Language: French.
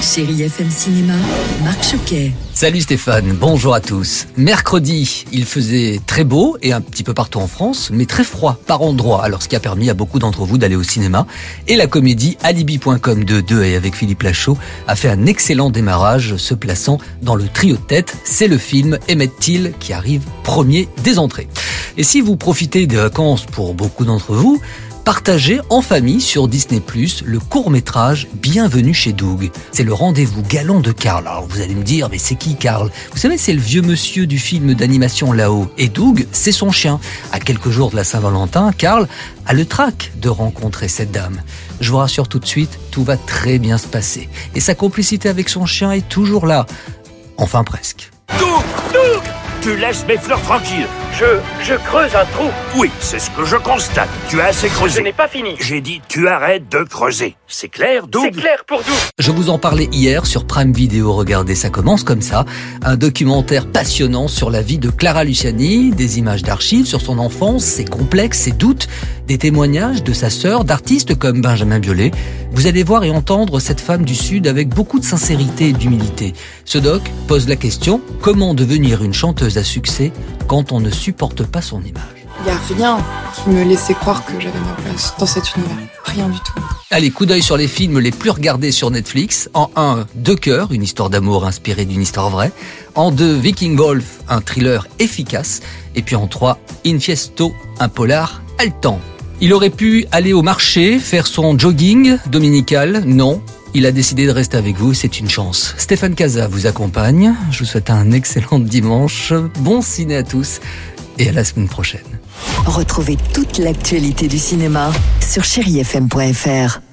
Chérie FM Cinéma, Marc Choquet. Salut Stéphane, bonjour à tous. Mercredi, il faisait très beau et un petit peu partout en France, mais très froid par endroits, alors ce qui a permis à beaucoup d'entre vous d'aller au cinéma. Et la comédie Alibi.com de 2 et avec Philippe Lachaud a fait un excellent démarrage, se plaçant dans le trio de tête. C'est le film Emmett Till qui arrive premier des entrées. Et si vous profitez des vacances pour beaucoup d'entre vous, partagez en famille sur Disney le court-métrage Bienvenue chez Doug. C'est le rendez-vous galant de Carl. Alors vous allez me dire, mais c'est qui Carl Vous savez, c'est le vieux monsieur du film d'animation là-haut. Et Doug, c'est son chien. À quelques jours de la Saint-Valentin, Carl a le trac de rencontrer cette dame. Je vous rassure tout de suite, tout va très bien se passer. Et sa complicité avec son chien est toujours là. Enfin presque. Doug Doug Tu laisses mes fleurs tranquilles. Je, je creuse un trou. Oui, c'est ce que je constate. Tu as assez Je creusé. n'ai pas fini. J'ai dit, tu arrêtes de creuser. C'est clair, Doug C'est clair pour nous. Je vous en parlais hier sur Prime Video. Regardez, ça commence comme ça. Un documentaire passionnant sur la vie de Clara Luciani, des images d'archives sur son enfance, ses complexes, ses doutes, des témoignages de sa sœur, d'artistes comme Benjamin Biolay. Vous allez voir et entendre cette femme du Sud avec beaucoup de sincérité et d'humilité. Ce doc pose la question, comment devenir une chanteuse à succès quand on ne supporte pas son image? Il y a rien qui me laissait croire que j'avais ma place dans cet univers. Rien du tout. Allez, coup d'œil sur les films les plus regardés sur Netflix. En 1, Deux cœurs, une histoire d'amour inspirée d'une histoire vraie. En 2, Viking Wolf, un thriller efficace. Et puis en 3, Infiesto, un polar haletant. Il aurait pu aller au marché, faire son jogging dominical. Non. Il a décidé de rester avec vous, c'est une chance. Stéphane Casa vous accompagne. Je vous souhaite un excellent dimanche. Bon ciné à tous et à la semaine prochaine. Retrouvez toute l'actualité du cinéma sur chérifm.fr.